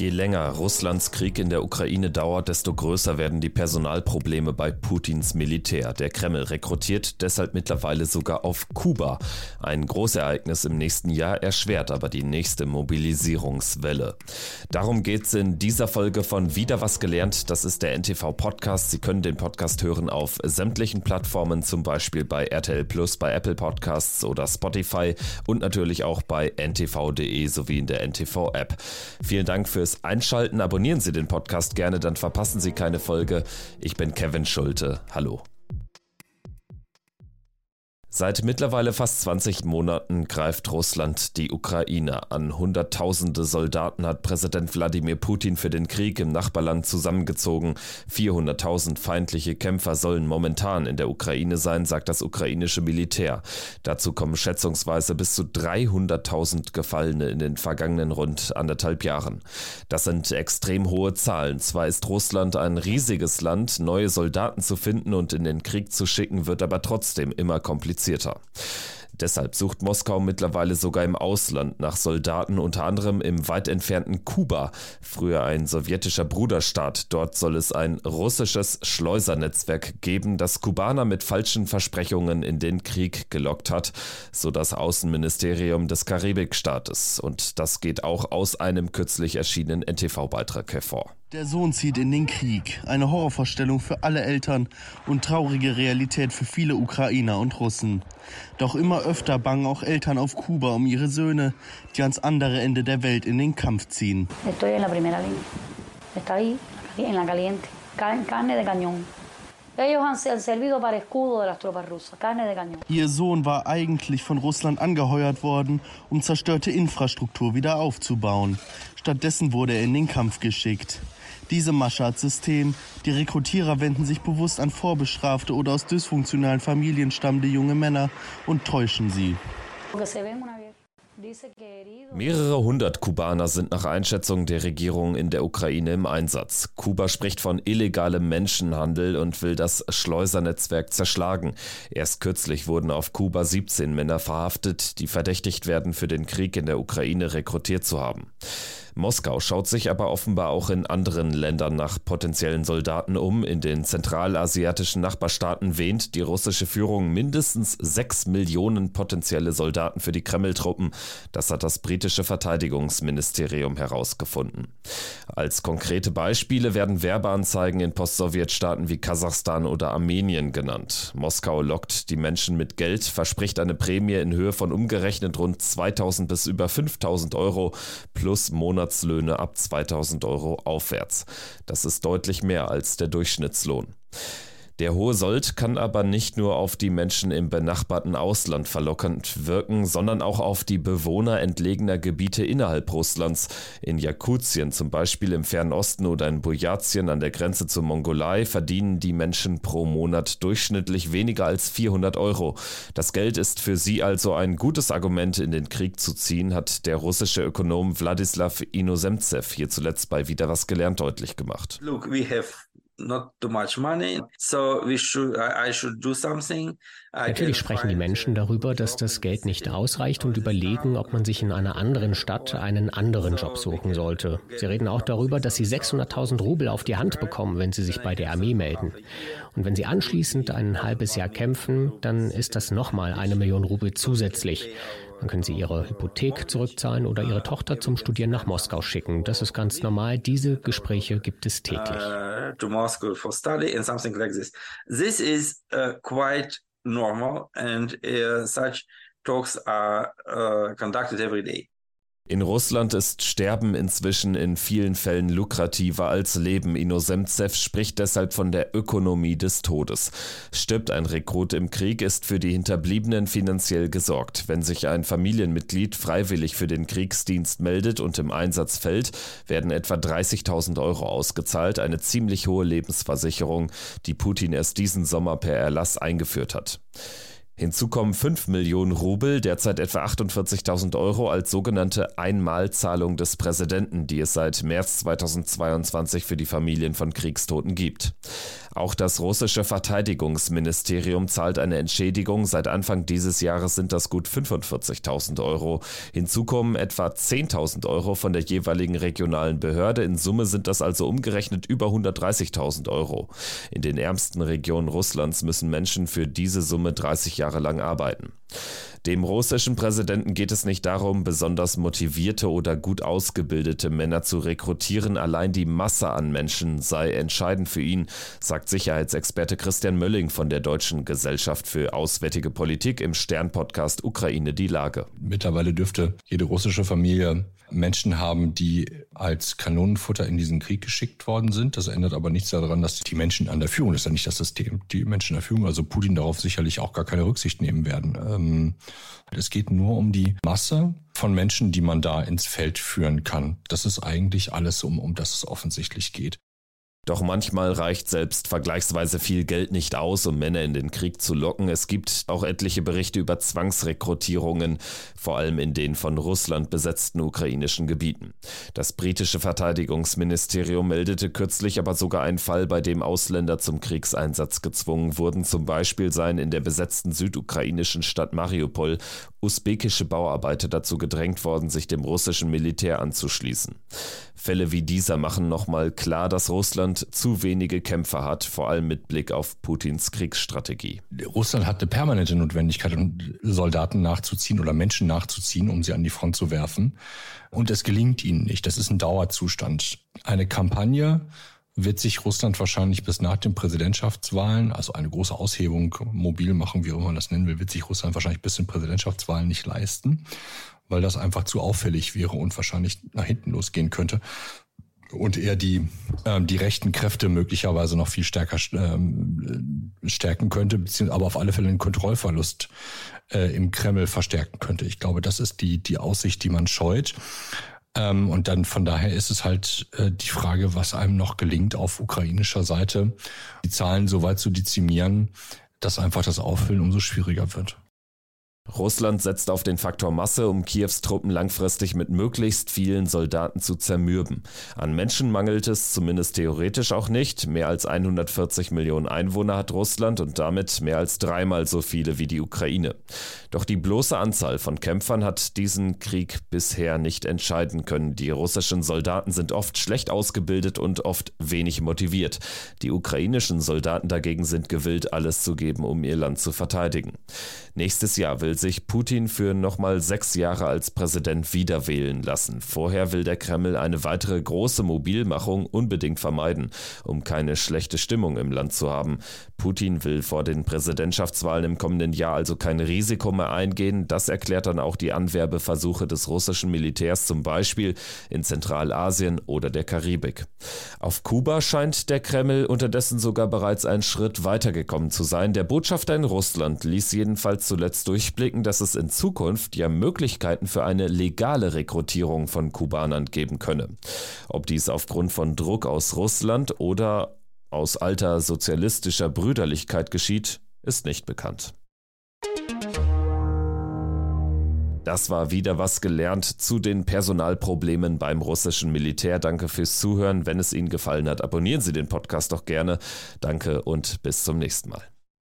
Je länger Russlands Krieg in der Ukraine dauert, desto größer werden die Personalprobleme bei Putins Militär. Der Kreml rekrutiert deshalb mittlerweile sogar auf Kuba. Ein Großereignis im nächsten Jahr erschwert aber die nächste Mobilisierungswelle. Darum geht es in dieser Folge von Wieder was gelernt. Das ist der NTV Podcast. Sie können den Podcast hören auf sämtlichen Plattformen, zum Beispiel bei RTL Plus, bei Apple Podcasts oder Spotify und natürlich auch bei ntv.de sowie in der NTV App. Vielen Dank fürs fürs Einschalten. Abonnieren Sie den Podcast gerne, dann verpassen Sie keine Folge. Ich bin Kevin Schulte. Hallo. Seit mittlerweile fast 20 Monaten greift Russland die Ukraine an. Hunderttausende Soldaten hat Präsident Wladimir Putin für den Krieg im Nachbarland zusammengezogen. 400.000 feindliche Kämpfer sollen momentan in der Ukraine sein, sagt das ukrainische Militär. Dazu kommen schätzungsweise bis zu 300.000 Gefallene in den vergangenen rund anderthalb Jahren. Das sind extrem hohe Zahlen. Zwar ist Russland ein riesiges Land, neue Soldaten zu finden und in den Krieg zu schicken, wird aber trotzdem immer komplizierter komplizierter. Deshalb sucht Moskau mittlerweile sogar im Ausland nach Soldaten, unter anderem im weit entfernten Kuba, früher ein sowjetischer Bruderstaat. Dort soll es ein russisches Schleusernetzwerk geben, das Kubaner mit falschen Versprechungen in den Krieg gelockt hat, so das Außenministerium des Karibikstaates. Und das geht auch aus einem kürzlich erschienenen NTV-Beitrag hervor. Der Sohn zieht in den Krieg. Eine Horrorvorstellung für alle Eltern und traurige Realität für viele Ukrainer und Russen. Doch immer öfter bangen auch Eltern auf Kuba um ihre Söhne, die ans andere Ende der Welt in den Kampf ziehen. Ihr Sohn war eigentlich von Russland angeheuert worden, um zerstörte Infrastruktur wieder aufzubauen. Stattdessen wurde er in den Kampf geschickt. Diese Maschad-System, die Rekrutierer wenden sich bewusst an vorbestrafte oder aus dysfunktionalen Familien stammende junge Männer und täuschen sie. Mehrere hundert Kubaner sind nach Einschätzung der Regierung in der Ukraine im Einsatz. Kuba spricht von illegalem Menschenhandel und will das Schleusernetzwerk zerschlagen. Erst kürzlich wurden auf Kuba 17 Männer verhaftet, die verdächtigt werden, für den Krieg in der Ukraine rekrutiert zu haben. Moskau schaut sich aber offenbar auch in anderen Ländern nach potenziellen Soldaten um. In den zentralasiatischen Nachbarstaaten wähnt die russische Führung mindestens sechs Millionen potenzielle Soldaten für die Kreml-Truppen. Das hat das britische Verteidigungsministerium herausgefunden. Als konkrete Beispiele werden Werbeanzeigen in Post-Sowjet-Staaten wie Kasachstan oder Armenien genannt. Moskau lockt die Menschen mit Geld, verspricht eine Prämie in Höhe von umgerechnet rund 2000 bis über 5000 Euro plus Monat Monatslöhne ab 2000 Euro aufwärts. Das ist deutlich mehr als der Durchschnittslohn. Der hohe Sold kann aber nicht nur auf die Menschen im benachbarten Ausland verlockend wirken, sondern auch auf die Bewohner entlegener Gebiete innerhalb Russlands. In Jakutien zum Beispiel im Fernen Osten oder in Bujatien an der Grenze zur Mongolei verdienen die Menschen pro Monat durchschnittlich weniger als 400 Euro. Das Geld ist für sie also ein gutes Argument, in den Krieg zu ziehen, hat der russische Ökonom Wladislav Inozemtsev hier zuletzt bei Wieder was gelernt deutlich gemacht. Look, we have not too much money, so we should, I should do something. Natürlich sprechen die Menschen darüber, dass das Geld nicht ausreicht und überlegen, ob man sich in einer anderen Stadt einen anderen Job suchen sollte. Sie reden auch darüber, dass sie 600.000 Rubel auf die Hand bekommen, wenn sie sich bei der Armee melden. Und wenn sie anschließend ein halbes Jahr kämpfen, dann ist das nochmal eine Million Rubel zusätzlich. Dann können Sie Ihre Hypothek zurückzahlen oder Ihre Tochter zum Studieren nach Moskau schicken. Das ist ganz normal. Diese Gespräche gibt es täglich. To Moscow for study and something like this. This is uh, quite normal and uh, such talks are uh, conducted every day. In Russland ist Sterben inzwischen in vielen Fällen lukrativer als Leben. Inozemtsev spricht deshalb von der Ökonomie des Todes. Stirbt ein Rekrut im Krieg, ist für die Hinterbliebenen finanziell gesorgt. Wenn sich ein Familienmitglied freiwillig für den Kriegsdienst meldet und im Einsatz fällt, werden etwa 30.000 Euro ausgezahlt, eine ziemlich hohe Lebensversicherung, die Putin erst diesen Sommer per Erlass eingeführt hat. Hinzu kommen 5 Millionen Rubel, derzeit etwa 48.000 Euro, als sogenannte Einmalzahlung des Präsidenten, die es seit März 2022 für die Familien von Kriegstoten gibt. Auch das russische Verteidigungsministerium zahlt eine Entschädigung. Seit Anfang dieses Jahres sind das gut 45.000 Euro. Hinzu kommen etwa 10.000 Euro von der jeweiligen regionalen Behörde. In Summe sind das also umgerechnet über 130.000 Euro. In den ärmsten Regionen Russlands müssen Menschen für diese Summe 30 Jahre lang arbeiten. Dem russischen Präsidenten geht es nicht darum, besonders motivierte oder gut ausgebildete Männer zu rekrutieren. Allein die Masse an Menschen sei entscheidend für ihn, sagt Sicherheitsexperte Christian Mölling von der Deutschen Gesellschaft für Auswärtige Politik im Stern-Podcast Ukraine die Lage. Mittlerweile dürfte jede russische Familie Menschen haben, die als Kanonenfutter in diesen Krieg geschickt worden sind. Das ändert aber nichts daran, dass die Menschen an der Führung, das ist ja nicht das System, die Menschen an der Führung, also Putin darauf sicherlich auch gar keine Rücksicht nehmen werden. Ähm, es geht nur um die Masse von Menschen, die man da ins Feld führen kann. Das ist eigentlich alles, um, um das es offensichtlich geht. Doch manchmal reicht selbst vergleichsweise viel Geld nicht aus, um Männer in den Krieg zu locken. Es gibt auch etliche Berichte über Zwangsrekrutierungen, vor allem in den von Russland besetzten ukrainischen Gebieten. Das britische Verteidigungsministerium meldete kürzlich aber sogar einen Fall, bei dem Ausländer zum Kriegseinsatz gezwungen wurden. Zum Beispiel seien in der besetzten südukrainischen Stadt Mariupol usbekische Bauarbeiter dazu gedrängt worden, sich dem russischen Militär anzuschließen. Fälle wie dieser machen nochmal klar, dass Russland zu wenige Kämpfer hat, vor allem mit Blick auf Putins Kriegsstrategie. Russland hat eine permanente Notwendigkeit, Soldaten nachzuziehen oder Menschen nachzuziehen, um sie an die Front zu werfen. Und es gelingt ihnen nicht. Das ist ein Dauerzustand. Eine Kampagne wird sich Russland wahrscheinlich bis nach den Präsidentschaftswahlen, also eine große Aushebung, mobil machen, wie auch immer man das nennen will, wird sich Russland wahrscheinlich bis den Präsidentschaftswahlen nicht leisten, weil das einfach zu auffällig wäre und wahrscheinlich nach hinten losgehen könnte. Und eher die, ähm, die rechten Kräfte möglicherweise noch viel stärker ähm, stärken könnte, beziehungsweise aber auf alle Fälle einen Kontrollverlust äh, im Kreml verstärken könnte. Ich glaube, das ist die, die Aussicht, die man scheut. Ähm, und dann von daher ist es halt äh, die Frage, was einem noch gelingt auf ukrainischer Seite, die Zahlen so weit zu dezimieren, dass einfach das Auffüllen umso schwieriger wird. Russland setzt auf den Faktor Masse, um Kiews Truppen langfristig mit möglichst vielen Soldaten zu zermürben. An Menschen mangelt es zumindest theoretisch auch nicht. Mehr als 140 Millionen Einwohner hat Russland und damit mehr als dreimal so viele wie die Ukraine. Doch die bloße Anzahl von Kämpfern hat diesen Krieg bisher nicht entscheiden können. Die russischen Soldaten sind oft schlecht ausgebildet und oft wenig motiviert. Die ukrainischen Soldaten dagegen sind gewillt, alles zu geben, um ihr Land zu verteidigen. Nächstes Jahr will sich Putin für nochmal sechs Jahre als Präsident wiederwählen lassen. Vorher will der Kreml eine weitere große Mobilmachung unbedingt vermeiden, um keine schlechte Stimmung im Land zu haben. Putin will vor den Präsidentschaftswahlen im kommenden Jahr also kein Risiko mehr eingehen. Das erklärt dann auch die Anwerbeversuche des russischen Militärs zum Beispiel in Zentralasien oder der Karibik. Auf Kuba scheint der Kreml unterdessen sogar bereits einen Schritt weitergekommen zu sein. Der Botschafter in Russland ließ jedenfalls zuletzt durchblicken, dass es in Zukunft ja Möglichkeiten für eine legale Rekrutierung von Kubanern geben könne. Ob dies aufgrund von Druck aus Russland oder aus alter sozialistischer Brüderlichkeit geschieht, ist nicht bekannt. Das war wieder was gelernt zu den Personalproblemen beim russischen Militär. Danke fürs Zuhören. Wenn es Ihnen gefallen hat, abonnieren Sie den Podcast doch gerne. Danke und bis zum nächsten Mal.